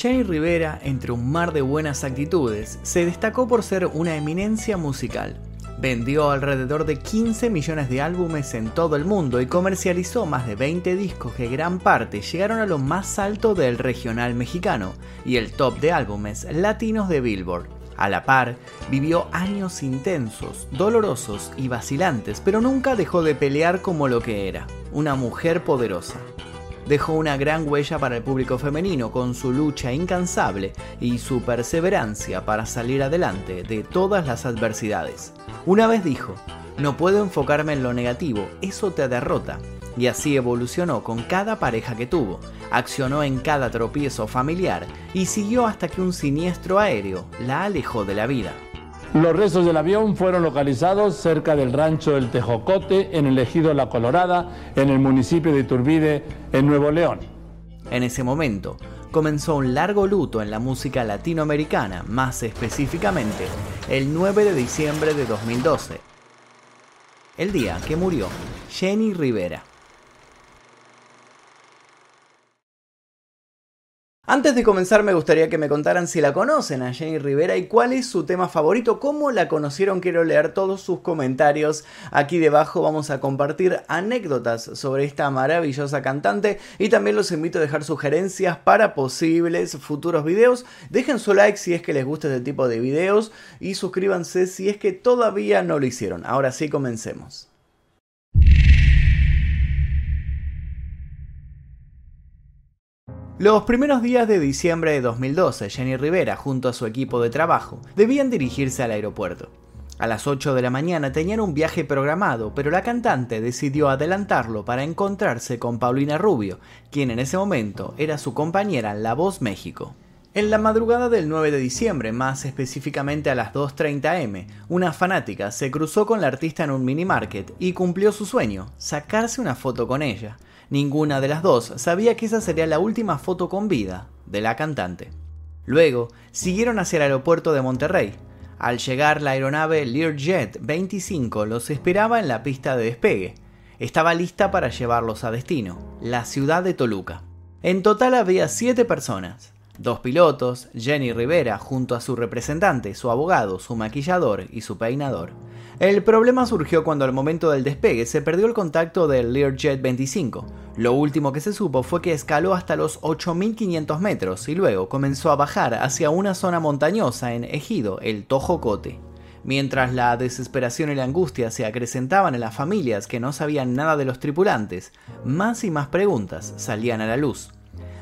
Jenny Rivera, entre un mar de buenas actitudes, se destacó por ser una eminencia musical. Vendió alrededor de 15 millones de álbumes en todo el mundo y comercializó más de 20 discos que gran parte llegaron a lo más alto del regional mexicano y el top de álbumes latinos de Billboard. A la par, vivió años intensos, dolorosos y vacilantes, pero nunca dejó de pelear como lo que era, una mujer poderosa dejó una gran huella para el público femenino con su lucha incansable y su perseverancia para salir adelante de todas las adversidades. Una vez dijo, no puedo enfocarme en lo negativo, eso te derrota. Y así evolucionó con cada pareja que tuvo, accionó en cada tropiezo familiar y siguió hasta que un siniestro aéreo la alejó de la vida. Los restos del avión fueron localizados cerca del rancho El Tejocote, en el ejido La Colorada, en el municipio de Iturbide, en Nuevo León. En ese momento, comenzó un largo luto en la música latinoamericana, más específicamente el 9 de diciembre de 2012, el día que murió Jenny Rivera. Antes de comenzar me gustaría que me contaran si la conocen a Jenny Rivera y cuál es su tema favorito, cómo la conocieron, quiero leer todos sus comentarios. Aquí debajo vamos a compartir anécdotas sobre esta maravillosa cantante y también los invito a dejar sugerencias para posibles futuros videos. Dejen su like si es que les gusta este tipo de videos y suscríbanse si es que todavía no lo hicieron. Ahora sí comencemos. Los primeros días de diciembre de 2012, Jenny Rivera, junto a su equipo de trabajo, debían dirigirse al aeropuerto. A las 8 de la mañana tenían un viaje programado, pero la cantante decidió adelantarlo para encontrarse con Paulina Rubio, quien en ese momento era su compañera en La Voz México. En la madrugada del 9 de diciembre, más específicamente a las 2.30 am, una fanática se cruzó con la artista en un mini market y cumplió su sueño, sacarse una foto con ella. Ninguna de las dos sabía que esa sería la última foto con vida de la cantante. Luego, siguieron hacia el aeropuerto de Monterrey. Al llegar, la aeronave Learjet 25 los esperaba en la pista de despegue. Estaba lista para llevarlos a destino, la ciudad de Toluca. En total había siete personas, Dos pilotos, Jenny Rivera junto a su representante, su abogado, su maquillador y su peinador. El problema surgió cuando al momento del despegue se perdió el contacto del Learjet 25. Lo último que se supo fue que escaló hasta los 8.500 metros y luego comenzó a bajar hacia una zona montañosa en Ejido, el Tojocote. Mientras la desesperación y la angustia se acrecentaban en las familias que no sabían nada de los tripulantes, más y más preguntas salían a la luz.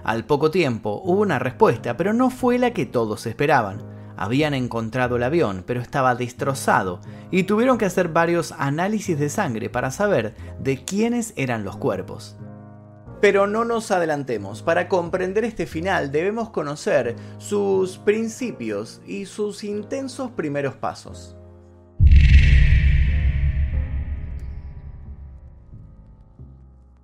Al poco tiempo hubo una respuesta, pero no fue la que todos esperaban. Habían encontrado el avión, pero estaba destrozado, y tuvieron que hacer varios análisis de sangre para saber de quiénes eran los cuerpos. Pero no nos adelantemos, para comprender este final debemos conocer sus principios y sus intensos primeros pasos.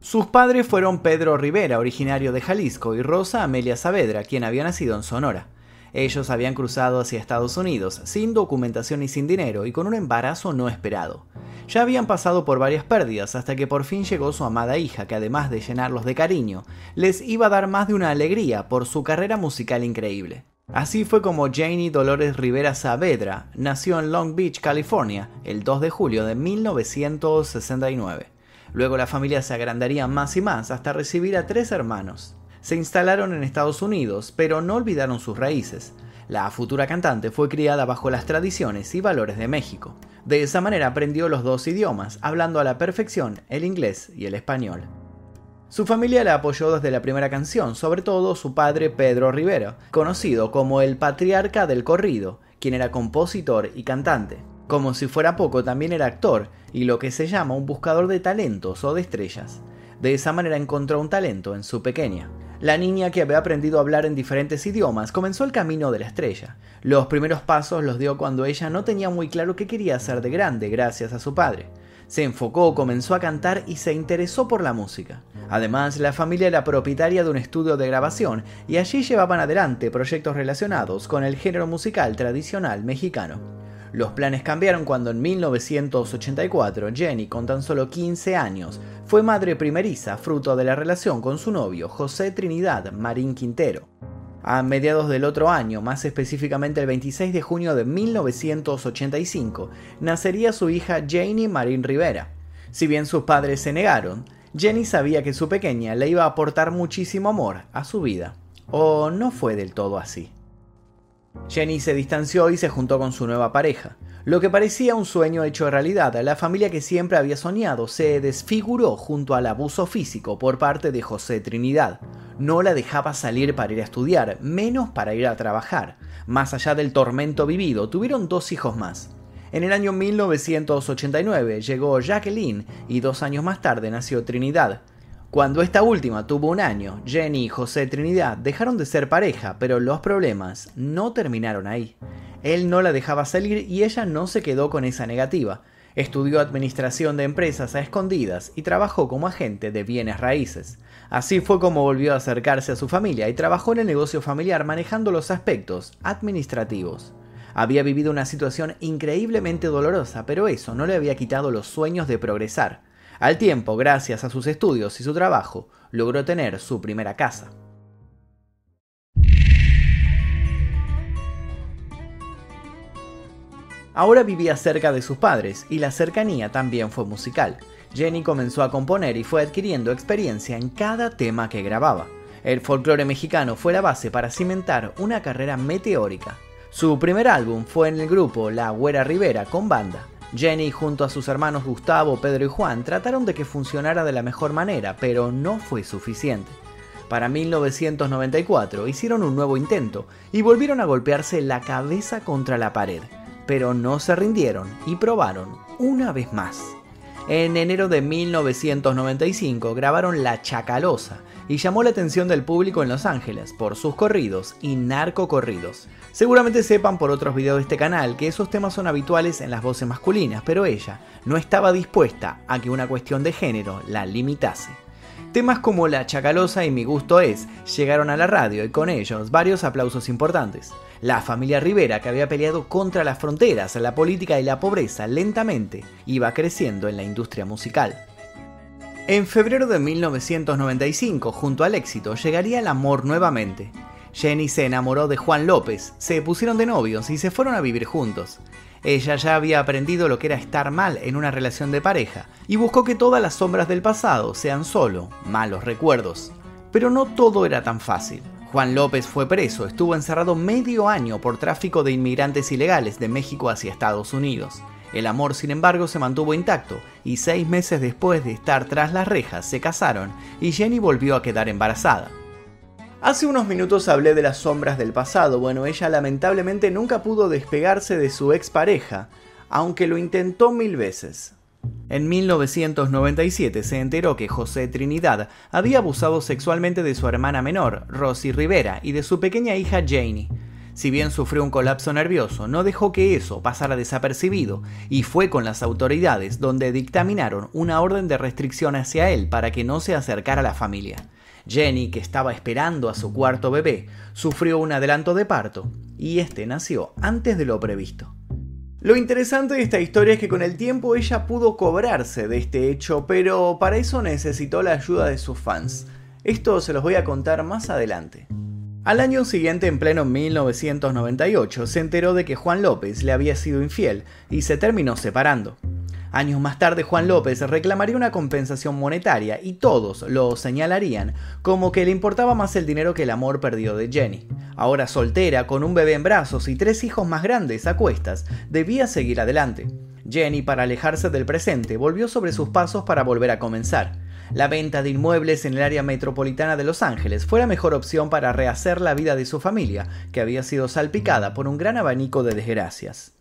Sus padres fueron Pedro Rivera, originario de Jalisco, y Rosa Amelia Saavedra, quien había nacido en Sonora. Ellos habían cruzado hacia Estados Unidos sin documentación y sin dinero y con un embarazo no esperado. Ya habían pasado por varias pérdidas hasta que por fin llegó su amada hija, que además de llenarlos de cariño, les iba a dar más de una alegría por su carrera musical increíble. Así fue como Janie Dolores Rivera Saavedra nació en Long Beach, California, el 2 de julio de 1969. Luego la familia se agrandaría más y más hasta recibir a tres hermanos. Se instalaron en Estados Unidos, pero no olvidaron sus raíces. La futura cantante fue criada bajo las tradiciones y valores de México. De esa manera aprendió los dos idiomas, hablando a la perfección el inglés y el español. Su familia la apoyó desde la primera canción, sobre todo su padre Pedro Rivera, conocido como el patriarca del corrido, quien era compositor y cantante. Como si fuera poco, también era actor y lo que se llama un buscador de talentos o de estrellas. De esa manera encontró un talento en su pequeña. La niña que había aprendido a hablar en diferentes idiomas comenzó el camino de la estrella. Los primeros pasos los dio cuando ella no tenía muy claro qué quería hacer de grande gracias a su padre. Se enfocó, comenzó a cantar y se interesó por la música. Además, la familia era propietaria de un estudio de grabación y allí llevaban adelante proyectos relacionados con el género musical tradicional mexicano. Los planes cambiaron cuando en 1984 Jenny, con tan solo 15 años, fue madre primeriza fruto de la relación con su novio José Trinidad Marín Quintero. A mediados del otro año, más específicamente el 26 de junio de 1985, nacería su hija Janie Marín Rivera. Si bien sus padres se negaron, Jenny sabía que su pequeña le iba a aportar muchísimo amor a su vida. O no fue del todo así. Jenny se distanció y se juntó con su nueva pareja. Lo que parecía un sueño hecho realidad, la familia que siempre había soñado se desfiguró junto al abuso físico por parte de José Trinidad. No la dejaba salir para ir a estudiar, menos para ir a trabajar. Más allá del tormento vivido, tuvieron dos hijos más. En el año 1989 llegó Jacqueline y dos años más tarde nació Trinidad. Cuando esta última tuvo un año, Jenny y José Trinidad dejaron de ser pareja, pero los problemas no terminaron ahí. Él no la dejaba salir y ella no se quedó con esa negativa. Estudió administración de empresas a escondidas y trabajó como agente de bienes raíces. Así fue como volvió a acercarse a su familia y trabajó en el negocio familiar manejando los aspectos administrativos. Había vivido una situación increíblemente dolorosa, pero eso no le había quitado los sueños de progresar. Al tiempo, gracias a sus estudios y su trabajo, logró tener su primera casa. Ahora vivía cerca de sus padres y la cercanía también fue musical. Jenny comenzó a componer y fue adquiriendo experiencia en cada tema que grababa. El folclore mexicano fue la base para cimentar una carrera meteórica. Su primer álbum fue en el grupo La Güera Rivera con banda, Jenny junto a sus hermanos Gustavo, Pedro y Juan trataron de que funcionara de la mejor manera, pero no fue suficiente. Para 1994 hicieron un nuevo intento y volvieron a golpearse la cabeza contra la pared, pero no se rindieron y probaron una vez más. En enero de 1995 grabaron La Chacalosa y llamó la atención del público en Los Ángeles por sus corridos y narcocorridos. Seguramente sepan por otros videos de este canal que esos temas son habituales en las voces masculinas, pero ella no estaba dispuesta a que una cuestión de género la limitase. Temas como La Chacalosa y Mi Gusto Es llegaron a la radio y con ellos varios aplausos importantes. La familia Rivera, que había peleado contra las fronteras, la política y la pobreza lentamente, iba creciendo en la industria musical. En febrero de 1995, junto al éxito, llegaría el amor nuevamente. Jenny se enamoró de Juan López, se pusieron de novios y se fueron a vivir juntos. Ella ya había aprendido lo que era estar mal en una relación de pareja y buscó que todas las sombras del pasado sean solo malos recuerdos. Pero no todo era tan fácil. Juan López fue preso, estuvo encerrado medio año por tráfico de inmigrantes ilegales de México hacia Estados Unidos. El amor, sin embargo, se mantuvo intacto y seis meses después de estar tras las rejas se casaron y Jenny volvió a quedar embarazada. Hace unos minutos hablé de las sombras del pasado. Bueno, ella lamentablemente nunca pudo despegarse de su expareja, aunque lo intentó mil veces. En 1997 se enteró que José Trinidad había abusado sexualmente de su hermana menor, Rosy Rivera, y de su pequeña hija Janie. Si bien sufrió un colapso nervioso, no dejó que eso pasara desapercibido y fue con las autoridades donde dictaminaron una orden de restricción hacia él para que no se acercara a la familia. Jenny, que estaba esperando a su cuarto bebé, sufrió un adelanto de parto y este nació antes de lo previsto. Lo interesante de esta historia es que con el tiempo ella pudo cobrarse de este hecho, pero para eso necesitó la ayuda de sus fans. Esto se los voy a contar más adelante. Al año siguiente, en pleno 1998, se enteró de que Juan López le había sido infiel y se terminó separando. Años más tarde Juan López reclamaría una compensación monetaria y todos lo señalarían como que le importaba más el dinero que el amor perdido de Jenny. Ahora soltera, con un bebé en brazos y tres hijos más grandes a cuestas, debía seguir adelante. Jenny, para alejarse del presente, volvió sobre sus pasos para volver a comenzar. La venta de inmuebles en el área metropolitana de Los Ángeles fue la mejor opción para rehacer la vida de su familia, que había sido salpicada por un gran abanico de desgracias.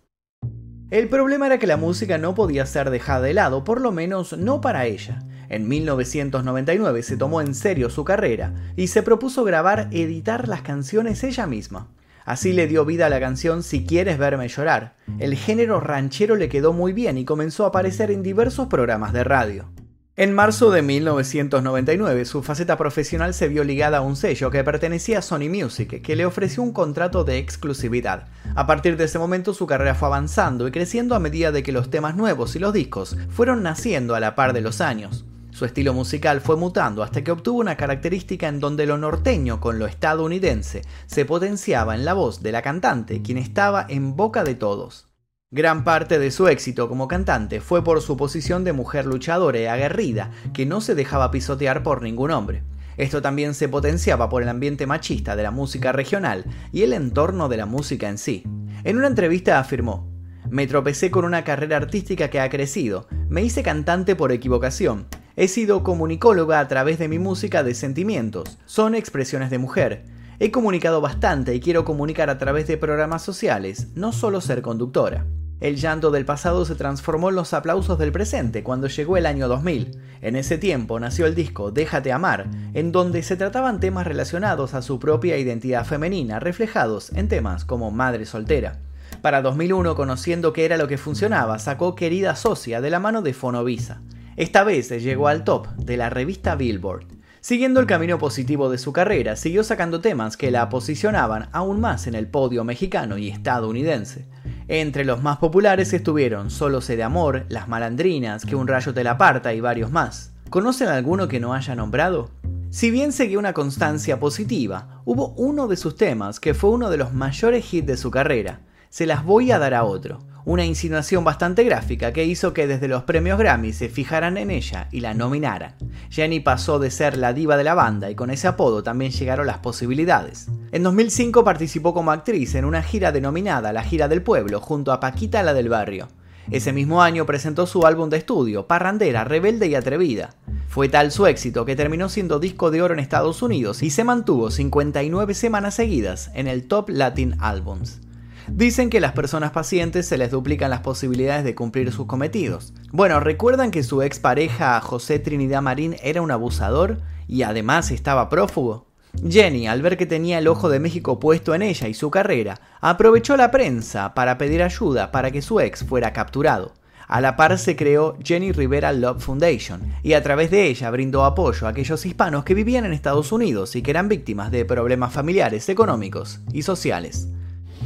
El problema era que la música no podía ser dejada de lado, por lo menos no para ella. En 1999 se tomó en serio su carrera y se propuso grabar, editar las canciones ella misma. Así le dio vida a la canción Si quieres verme llorar. El género ranchero le quedó muy bien y comenzó a aparecer en diversos programas de radio. En marzo de 1999, su faceta profesional se vio ligada a un sello que pertenecía a Sony Music, que le ofreció un contrato de exclusividad. A partir de ese momento su carrera fue avanzando y creciendo a medida de que los temas nuevos y los discos fueron naciendo a la par de los años. Su estilo musical fue mutando hasta que obtuvo una característica en donde lo norteño con lo estadounidense se potenciaba en la voz de la cantante, quien estaba en boca de todos. Gran parte de su éxito como cantante fue por su posición de mujer luchadora y aguerrida, que no se dejaba pisotear por ningún hombre. Esto también se potenciaba por el ambiente machista de la música regional y el entorno de la música en sí. En una entrevista afirmó, me tropecé con una carrera artística que ha crecido, me hice cantante por equivocación, he sido comunicóloga a través de mi música de sentimientos, son expresiones de mujer, he comunicado bastante y quiero comunicar a través de programas sociales, no solo ser conductora. El llanto del pasado se transformó en los aplausos del presente cuando llegó el año 2000. En ese tiempo nació el disco Déjate amar, en donde se trataban temas relacionados a su propia identidad femenina, reflejados en temas como Madre soltera. Para 2001, conociendo qué era lo que funcionaba, sacó Querida Socia de la mano de Fonovisa. Esta vez llegó al top de la revista Billboard. Siguiendo el camino positivo de su carrera, siguió sacando temas que la posicionaban aún más en el podio mexicano y estadounidense. Entre los más populares estuvieron Solo sé de amor, Las malandrinas, Que un rayo te la aparta y varios más. ¿Conocen alguno que no haya nombrado? Si bien seguía una constancia positiva, hubo uno de sus temas que fue uno de los mayores hits de su carrera. Se las voy a dar a otro una insinuación bastante gráfica que hizo que desde los premios Grammy se fijaran en ella y la nominaran. Jenny pasó de ser la diva de la banda y con ese apodo también llegaron las posibilidades. En 2005 participó como actriz en una gira denominada La Gira del Pueblo junto a Paquita la del Barrio. Ese mismo año presentó su álbum de estudio, Parrandera, Rebelde y Atrevida. Fue tal su éxito que terminó siendo disco de oro en Estados Unidos y se mantuvo 59 semanas seguidas en el Top Latin Albums. Dicen que las personas pacientes se les duplican las posibilidades de cumplir sus cometidos. Bueno, ¿recuerdan que su expareja José Trinidad Marín era un abusador y además estaba prófugo? Jenny, al ver que tenía el ojo de México puesto en ella y su carrera, aprovechó la prensa para pedir ayuda para que su ex fuera capturado. A la par se creó Jenny Rivera Love Foundation y a través de ella brindó apoyo a aquellos hispanos que vivían en Estados Unidos y que eran víctimas de problemas familiares, económicos y sociales.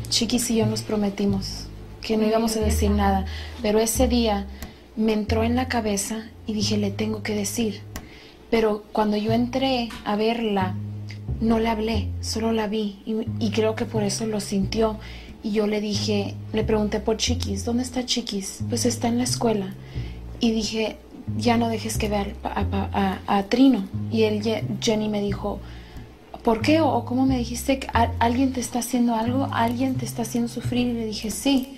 Chiquis y yo nos prometimos que no íbamos a decir nada, pero ese día me entró en la cabeza y dije, le tengo que decir. Pero cuando yo entré a verla, no le hablé, solo la vi y, creo que por eso lo sintió. Y yo le dije, le pregunté por Chiquis, ¿dónde está Chiquis? Pues está en la escuela. Y dije, ya no dejes que vea a, a Trino. Y él, Jenny me dijo, ¿por qué? O, cómo me dijiste que alguien te está haciendo algo, alguien te está haciendo sufrir. Y le dije, sí.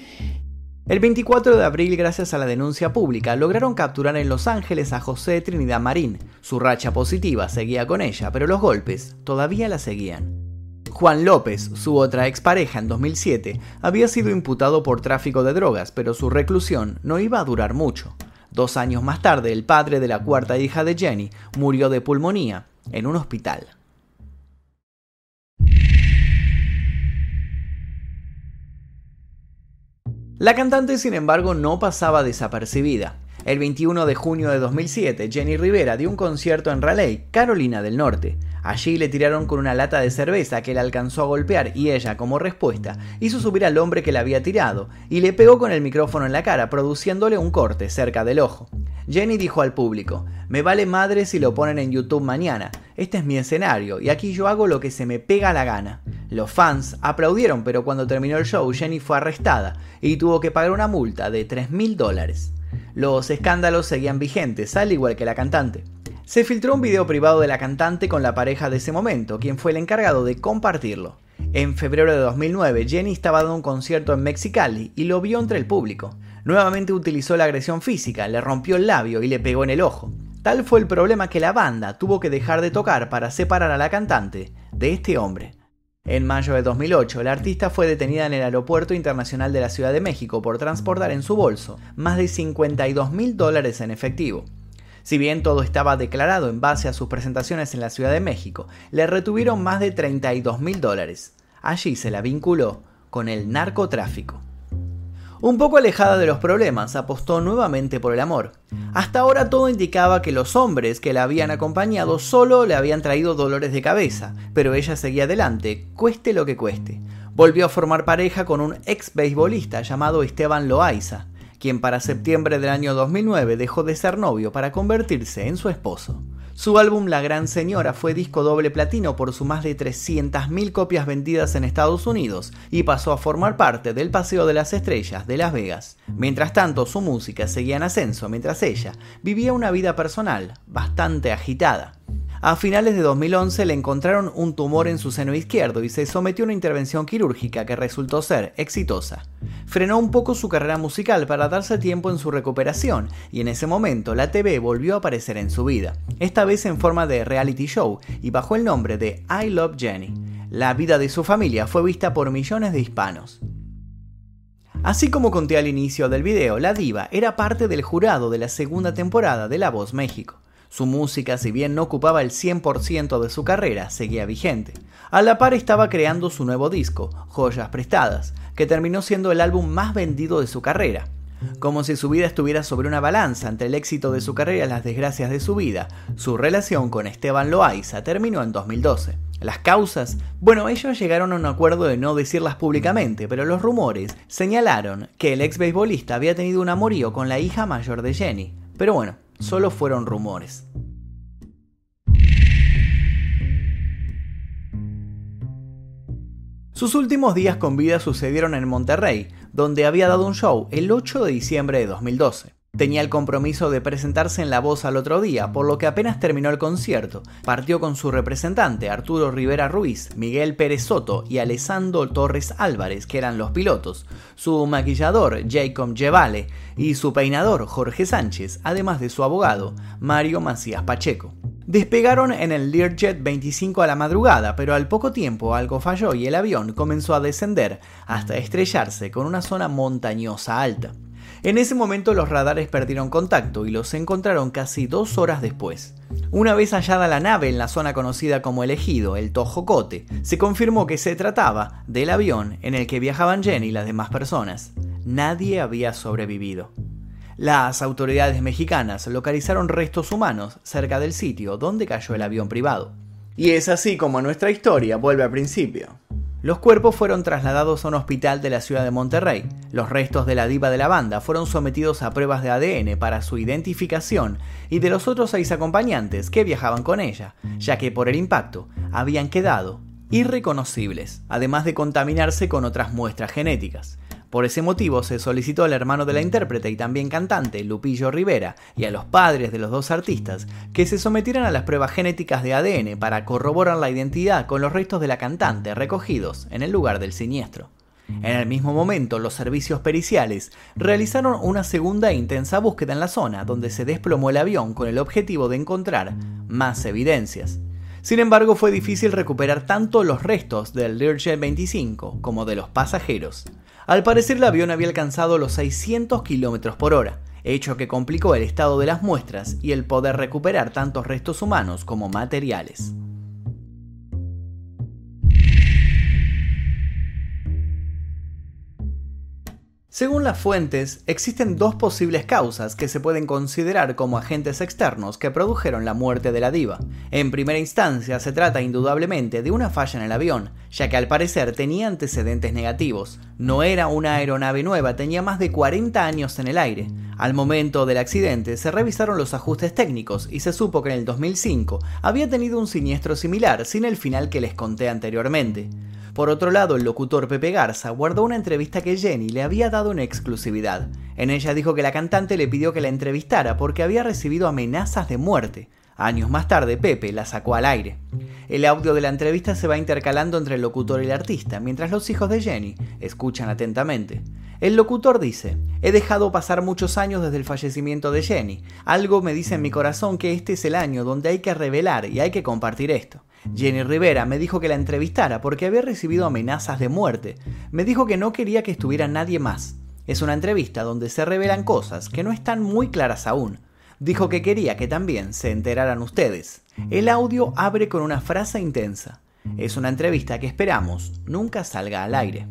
El 24 de abril, gracias a la denuncia pública, lograron capturar en Los Ángeles a José Trinidad Marín. Su racha positiva seguía con ella, pero los golpes todavía la seguían. Juan López, su otra expareja en 2007, había sido imputado por tráfico de drogas, pero su reclusión no iba a durar mucho. Dos años más tarde, el padre de la cuarta hija de Jenny murió de pulmonía en un hospital. La cantante, sin embargo, no pasaba desapercibida. El 21 de junio de 2007, Jenny Rivera dio un concierto en Raleigh, Carolina del Norte. Allí le tiraron con una lata de cerveza que le alcanzó a golpear y ella, como respuesta, hizo subir al hombre que la había tirado y le pegó con el micrófono en la cara, produciéndole un corte cerca del ojo. Jenny dijo al público, me vale madre si lo ponen en YouTube mañana, este es mi escenario y aquí yo hago lo que se me pega la gana. Los fans aplaudieron, pero cuando terminó el show, Jenny fue arrestada y tuvo que pagar una multa de 3 mil dólares. Los escándalos seguían vigentes, al igual que la cantante. Se filtró un video privado de la cantante con la pareja de ese momento, quien fue el encargado de compartirlo. En febrero de 2009, Jenny estaba dando un concierto en Mexicali y lo vio entre el público. Nuevamente utilizó la agresión física, le rompió el labio y le pegó en el ojo. Tal fue el problema que la banda tuvo que dejar de tocar para separar a la cantante de este hombre. En mayo de 2008, la artista fue detenida en el Aeropuerto Internacional de la Ciudad de México por transportar en su bolso más de 52 mil dólares en efectivo. Si bien todo estaba declarado en base a sus presentaciones en la Ciudad de México, le retuvieron más de 32 mil dólares. Allí se la vinculó con el narcotráfico. Un poco alejada de los problemas, apostó nuevamente por el amor. Hasta ahora todo indicaba que los hombres que la habían acompañado solo le habían traído dolores de cabeza, pero ella seguía adelante, cueste lo que cueste. Volvió a formar pareja con un ex beisbolista llamado Esteban Loaiza, quien para septiembre del año 2009 dejó de ser novio para convertirse en su esposo. Su álbum La Gran Señora fue disco doble platino por sus más de 300.000 copias vendidas en Estados Unidos y pasó a formar parte del Paseo de las Estrellas de Las Vegas. Mientras tanto, su música seguía en ascenso mientras ella vivía una vida personal bastante agitada. A finales de 2011 le encontraron un tumor en su seno izquierdo y se sometió a una intervención quirúrgica que resultó ser exitosa. Frenó un poco su carrera musical para darse tiempo en su recuperación y en ese momento la TV volvió a aparecer en su vida, esta vez en forma de reality show y bajo el nombre de I Love Jenny. La vida de su familia fue vista por millones de hispanos. Así como conté al inicio del video, la diva era parte del jurado de la segunda temporada de La Voz México. Su música, si bien no ocupaba el 100% de su carrera, seguía vigente. A la par estaba creando su nuevo disco, Joyas Prestadas, que terminó siendo el álbum más vendido de su carrera. Como si su vida estuviera sobre una balanza entre el éxito de su carrera y las desgracias de su vida, su relación con Esteban Loaiza terminó en 2012. Las causas, bueno, ellos llegaron a un acuerdo de no decirlas públicamente, pero los rumores señalaron que el ex beisbolista había tenido un amorío con la hija mayor de Jenny. Pero bueno, solo fueron rumores. Sus últimos días con vida sucedieron en Monterrey, donde había dado un show el 8 de diciembre de 2012. Tenía el compromiso de presentarse en La Voz al otro día, por lo que apenas terminó el concierto, partió con su representante Arturo Rivera Ruiz, Miguel Pérez Soto y Alessandro Torres Álvarez, que eran los pilotos, su maquillador Jacob Gevale y su peinador Jorge Sánchez, además de su abogado Mario Macías Pacheco. Despegaron en el Learjet 25 a la madrugada, pero al poco tiempo algo falló y el avión comenzó a descender hasta estrellarse con una zona montañosa alta. En ese momento los radares perdieron contacto y los encontraron casi dos horas después. Una vez hallada la nave en la zona conocida como el ejido, el Tojocote, se confirmó que se trataba del avión en el que viajaban Jenny y las demás personas. Nadie había sobrevivido. Las autoridades mexicanas localizaron restos humanos cerca del sitio donde cayó el avión privado. Y es así como nuestra historia vuelve al principio. Los cuerpos fueron trasladados a un hospital de la ciudad de Monterrey. Los restos de la diva de la banda fueron sometidos a pruebas de ADN para su identificación y de los otros seis acompañantes que viajaban con ella, ya que por el impacto habían quedado irreconocibles, además de contaminarse con otras muestras genéticas. Por ese motivo se solicitó al hermano de la intérprete y también cantante, Lupillo Rivera, y a los padres de los dos artistas que se sometieran a las pruebas genéticas de ADN para corroborar la identidad con los restos de la cantante recogidos en el lugar del siniestro. En el mismo momento, los servicios periciales realizaron una segunda e intensa búsqueda en la zona donde se desplomó el avión con el objetivo de encontrar más evidencias. Sin embargo, fue difícil recuperar tanto los restos del Learjet 25 como de los pasajeros. Al parecer el avión había alcanzado los 600 km por hora, hecho que complicó el estado de las muestras y el poder recuperar tantos restos humanos como materiales. Según las fuentes, existen dos posibles causas que se pueden considerar como agentes externos que produjeron la muerte de la diva. En primera instancia, se trata indudablemente de una falla en el avión, ya que al parecer tenía antecedentes negativos. No era una aeronave nueva, tenía más de 40 años en el aire. Al momento del accidente se revisaron los ajustes técnicos y se supo que en el 2005 había tenido un siniestro similar sin el final que les conté anteriormente. Por otro lado, el locutor Pepe Garza guardó una entrevista que Jenny le había dado en exclusividad. En ella dijo que la cantante le pidió que la entrevistara porque había recibido amenazas de muerte. Años más tarde, Pepe la sacó al aire. El audio de la entrevista se va intercalando entre el locutor y el artista, mientras los hijos de Jenny escuchan atentamente. El locutor dice, he dejado pasar muchos años desde el fallecimiento de Jenny. Algo me dice en mi corazón que este es el año donde hay que revelar y hay que compartir esto. Jenny Rivera me dijo que la entrevistara porque había recibido amenazas de muerte. Me dijo que no quería que estuviera nadie más. Es una entrevista donde se revelan cosas que no están muy claras aún. Dijo que quería que también se enteraran ustedes. El audio abre con una frase intensa. Es una entrevista que esperamos nunca salga al aire.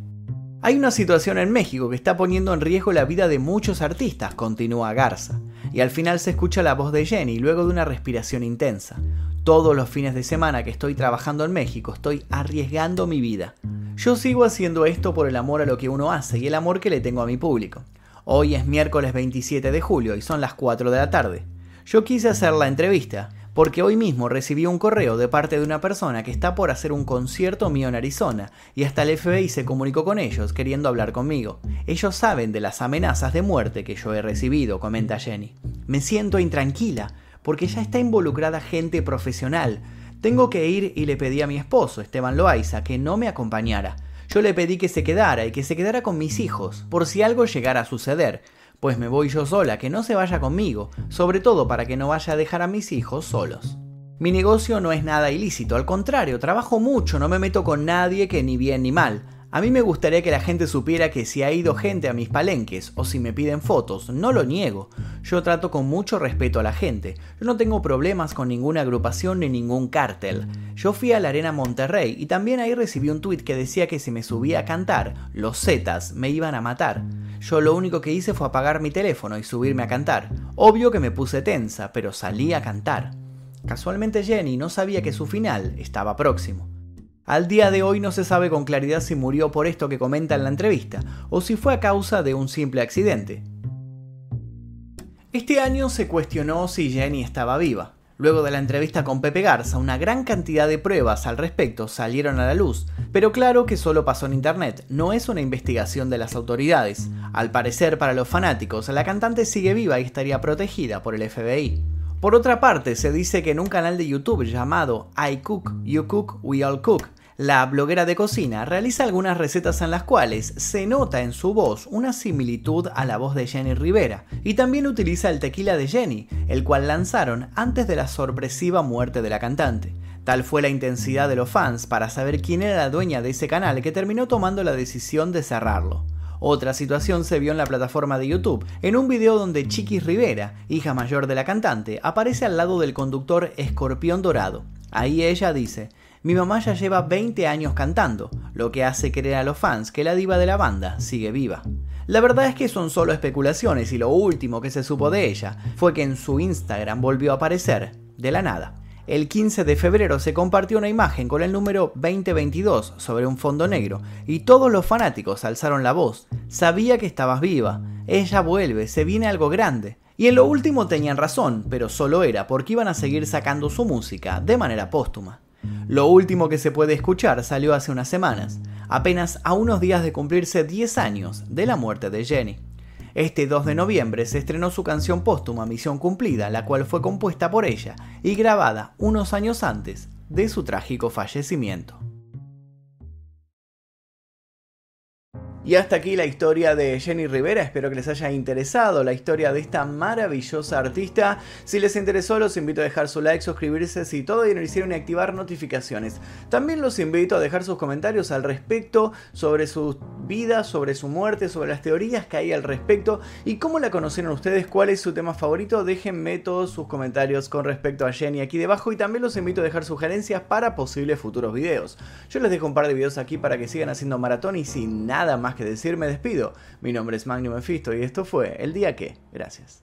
Hay una situación en México que está poniendo en riesgo la vida de muchos artistas, continúa Garza, y al final se escucha la voz de Jenny luego de una respiración intensa. Todos los fines de semana que estoy trabajando en México estoy arriesgando mi vida. Yo sigo haciendo esto por el amor a lo que uno hace y el amor que le tengo a mi público. Hoy es miércoles 27 de julio y son las 4 de la tarde. Yo quise hacer la entrevista porque hoy mismo recibí un correo de parte de una persona que está por hacer un concierto mío en Arizona y hasta el FBI se comunicó con ellos queriendo hablar conmigo. Ellos saben de las amenazas de muerte que yo he recibido, comenta Jenny. Me siento intranquila porque ya está involucrada gente profesional. Tengo que ir y le pedí a mi esposo, Esteban Loaiza, que no me acompañara. Yo le pedí que se quedara y que se quedara con mis hijos, por si algo llegara a suceder, pues me voy yo sola, que no se vaya conmigo, sobre todo para que no vaya a dejar a mis hijos solos. Mi negocio no es nada ilícito, al contrario, trabajo mucho, no me meto con nadie que ni bien ni mal. A mí me gustaría que la gente supiera que si ha ido gente a mis palenques o si me piden fotos, no lo niego. Yo trato con mucho respeto a la gente. Yo no tengo problemas con ninguna agrupación ni ningún cártel. Yo fui a la Arena Monterrey y también ahí recibí un tuit que decía que si me subía a cantar, los Zetas me iban a matar. Yo lo único que hice fue apagar mi teléfono y subirme a cantar. Obvio que me puse tensa, pero salí a cantar. Casualmente Jenny no sabía que su final estaba próximo. Al día de hoy no se sabe con claridad si murió por esto que comenta en la entrevista o si fue a causa de un simple accidente. Este año se cuestionó si Jenny estaba viva. Luego de la entrevista con Pepe Garza, una gran cantidad de pruebas al respecto salieron a la luz, pero claro que solo pasó en internet, no es una investigación de las autoridades. Al parecer, para los fanáticos, la cantante sigue viva y estaría protegida por el FBI. Por otra parte, se dice que en un canal de YouTube llamado I Cook, You Cook, We All Cook, la bloguera de cocina realiza algunas recetas en las cuales se nota en su voz una similitud a la voz de Jenny Rivera y también utiliza el tequila de Jenny, el cual lanzaron antes de la sorpresiva muerte de la cantante. Tal fue la intensidad de los fans para saber quién era la dueña de ese canal que terminó tomando la decisión de cerrarlo. Otra situación se vio en la plataforma de YouTube, en un video donde Chiquis Rivera, hija mayor de la cantante, aparece al lado del conductor Escorpión Dorado. Ahí ella dice, mi mamá ya lleva 20 años cantando, lo que hace creer a los fans que la diva de la banda sigue viva. La verdad es que son solo especulaciones y lo último que se supo de ella fue que en su Instagram volvió a aparecer de la nada. El 15 de febrero se compartió una imagen con el número 2022 sobre un fondo negro y todos los fanáticos alzaron la voz. Sabía que estabas viva, ella vuelve, se viene algo grande. Y en lo último tenían razón, pero solo era porque iban a seguir sacando su música de manera póstuma. Lo último que se puede escuchar salió hace unas semanas, apenas a unos días de cumplirse 10 años de la muerte de Jenny. Este 2 de noviembre se estrenó su canción póstuma Misión Cumplida, la cual fue compuesta por ella y grabada unos años antes de su trágico fallecimiento. Y hasta aquí la historia de Jenny Rivera, espero que les haya interesado la historia de esta maravillosa artista. Si les interesó los invito a dejar su like, suscribirse si todo y no hicieron y activar notificaciones. También los invito a dejar sus comentarios al respecto sobre su vida, sobre su muerte, sobre las teorías que hay al respecto y cómo la conocieron ustedes, cuál es su tema favorito. Déjenme todos sus comentarios con respecto a Jenny aquí debajo y también los invito a dejar sugerencias para posibles futuros videos. Yo les dejo un par de videos aquí para que sigan haciendo maratón y sin nada más más que decir, me despido. Mi nombre es Magnum Mefisto y esto fue El Día Que. Gracias.